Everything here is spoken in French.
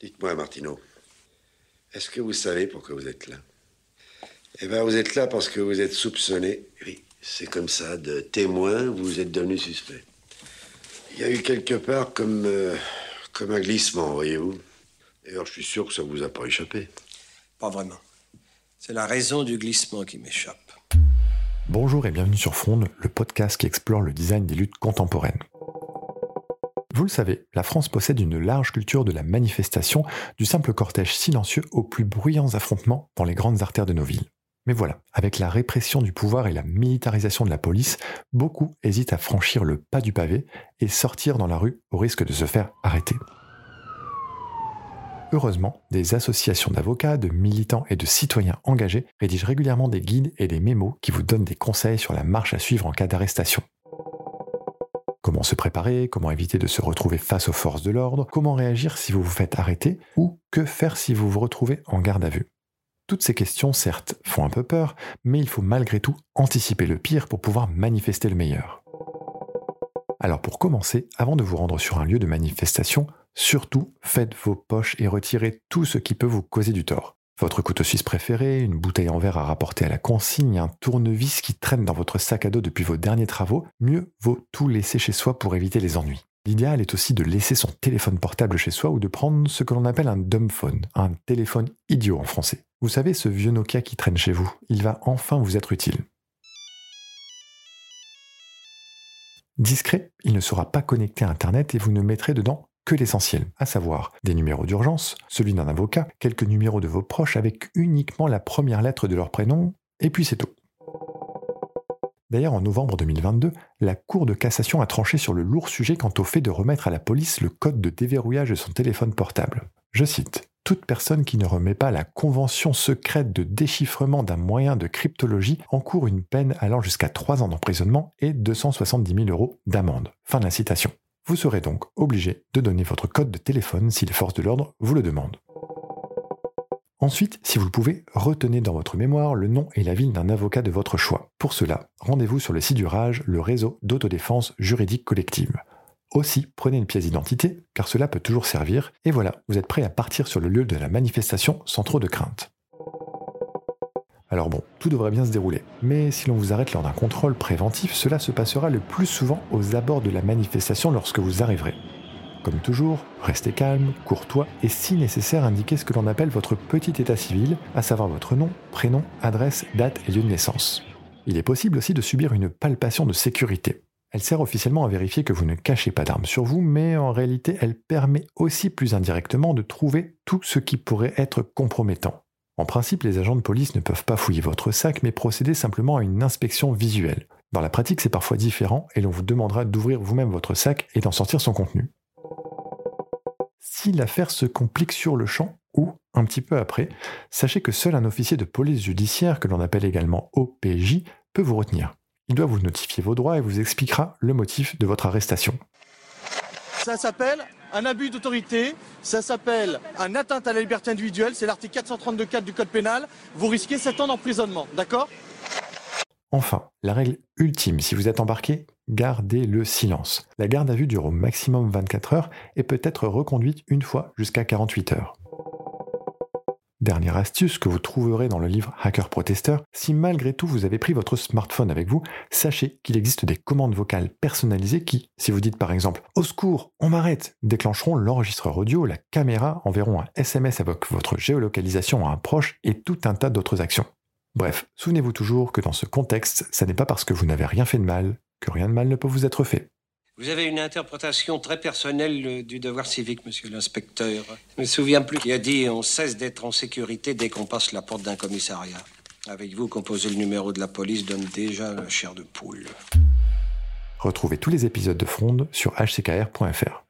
Dites-moi, Martineau, est-ce que vous savez pourquoi vous êtes là? Eh bien, vous êtes là parce que vous êtes soupçonné. Oui, c'est comme ça, de témoin, vous êtes devenu suspect. Il y a eu quelque part comme, euh, comme un glissement, voyez-vous. D'ailleurs, je suis sûr que ça vous a pas échappé. Pas vraiment. C'est la raison du glissement qui m'échappe. Bonjour et bienvenue sur Fronde, le podcast qui explore le design des luttes contemporaines. Vous le savez, la France possède une large culture de la manifestation, du simple cortège silencieux aux plus bruyants affrontements dans les grandes artères de nos villes. Mais voilà, avec la répression du pouvoir et la militarisation de la police, beaucoup hésitent à franchir le pas du pavé et sortir dans la rue au risque de se faire arrêter. Heureusement, des associations d'avocats, de militants et de citoyens engagés rédigent régulièrement des guides et des mémos qui vous donnent des conseils sur la marche à suivre en cas d'arrestation. Comment se préparer, comment éviter de se retrouver face aux forces de l'ordre, comment réagir si vous vous faites arrêter, ou que faire si vous vous retrouvez en garde à vue? Toutes ces questions, certes, font un peu peur, mais il faut malgré tout anticiper le pire pour pouvoir manifester le meilleur. Alors pour commencer, avant de vous rendre sur un lieu de manifestation, surtout faites vos poches et retirez tout ce qui peut vous causer du tort. Votre couteau suisse préféré, une bouteille en verre à rapporter à la consigne, un tournevis qui traîne dans votre sac à dos depuis vos derniers travaux, mieux vaut tout laisser chez soi pour éviter les ennuis. L'idéal est aussi de laisser son téléphone portable chez soi ou de prendre ce que l'on appelle un dumb phone, un téléphone idiot en français. Vous savez, ce vieux Nokia qui traîne chez vous, il va enfin vous être utile. Discret, il ne sera pas connecté à Internet et vous ne mettrez dedans que l'essentiel, à savoir des numéros d'urgence, celui d'un avocat, quelques numéros de vos proches avec uniquement la première lettre de leur prénom, et puis c'est tout. D'ailleurs, en novembre 2022, la Cour de cassation a tranché sur le lourd sujet quant au fait de remettre à la police le code de déverrouillage de son téléphone portable. Je cite toute personne qui ne remet pas la convention secrète de déchiffrement d'un moyen de cryptologie encourt une peine allant jusqu'à 3 ans d'emprisonnement et 270 000 euros d'amende. Fin de la citation. Vous serez donc obligé de donner votre code de téléphone si les forces de l'ordre vous le demandent. Ensuite, si vous le pouvez, retenez dans votre mémoire le nom et la ville d'un avocat de votre choix. Pour cela, rendez-vous sur le site du RAGE, le réseau d'autodéfense juridique collective. Aussi, prenez une pièce d'identité, car cela peut toujours servir, et voilà, vous êtes prêt à partir sur le lieu de la manifestation sans trop de crainte. Alors bon, tout devrait bien se dérouler. Mais si l'on vous arrête lors d'un contrôle préventif, cela se passera le plus souvent aux abords de la manifestation lorsque vous arriverez. Comme toujours, restez calme, courtois et si nécessaire indiquez ce que l'on appelle votre petit état civil, à savoir votre nom, prénom, adresse, date et lieu de naissance. Il est possible aussi de subir une palpation de sécurité. Elle sert officiellement à vérifier que vous ne cachez pas d'armes sur vous, mais en réalité elle permet aussi plus indirectement de trouver tout ce qui pourrait être compromettant. En principe, les agents de police ne peuvent pas fouiller votre sac, mais procéder simplement à une inspection visuelle. Dans la pratique, c'est parfois différent et l'on vous demandera d'ouvrir vous-même votre sac et d'en sortir son contenu. Si l'affaire se complique sur le champ ou un petit peu après, sachez que seul un officier de police judiciaire, que l'on appelle également OPJ, peut vous retenir. Il doit vous notifier vos droits et vous expliquera le motif de votre arrestation. Ça s'appelle un abus d'autorité, ça s'appelle un atteinte à la liberté individuelle, c'est l'article 432.4 du Code pénal, vous risquez 7 ans d'emprisonnement, d'accord? Enfin, la règle ultime, si vous êtes embarqué, gardez le silence. La garde à vue dure au maximum 24 heures et peut être reconduite une fois jusqu'à 48 heures. Dernière astuce que vous trouverez dans le livre Hacker Protesteur, si malgré tout vous avez pris votre smartphone avec vous, sachez qu'il existe des commandes vocales personnalisées qui, si vous dites par exemple Au secours, on m'arrête, déclencheront l'enregistreur audio, la caméra, enverront un SMS avec votre géolocalisation à un proche et tout un tas d'autres actions. Bref, souvenez-vous toujours que dans ce contexte, ça n'est pas parce que vous n'avez rien fait de mal que rien de mal ne peut vous être fait. Vous avez une interprétation très personnelle du devoir civique, monsieur l'inspecteur. Je me souviens plus qui a dit on cesse d'être en sécurité dès qu'on passe la porte d'un commissariat. Avec vous, composer le numéro de la police donne déjà la chair de poule. Retrouvez tous les épisodes de Fronde sur hckr.fr.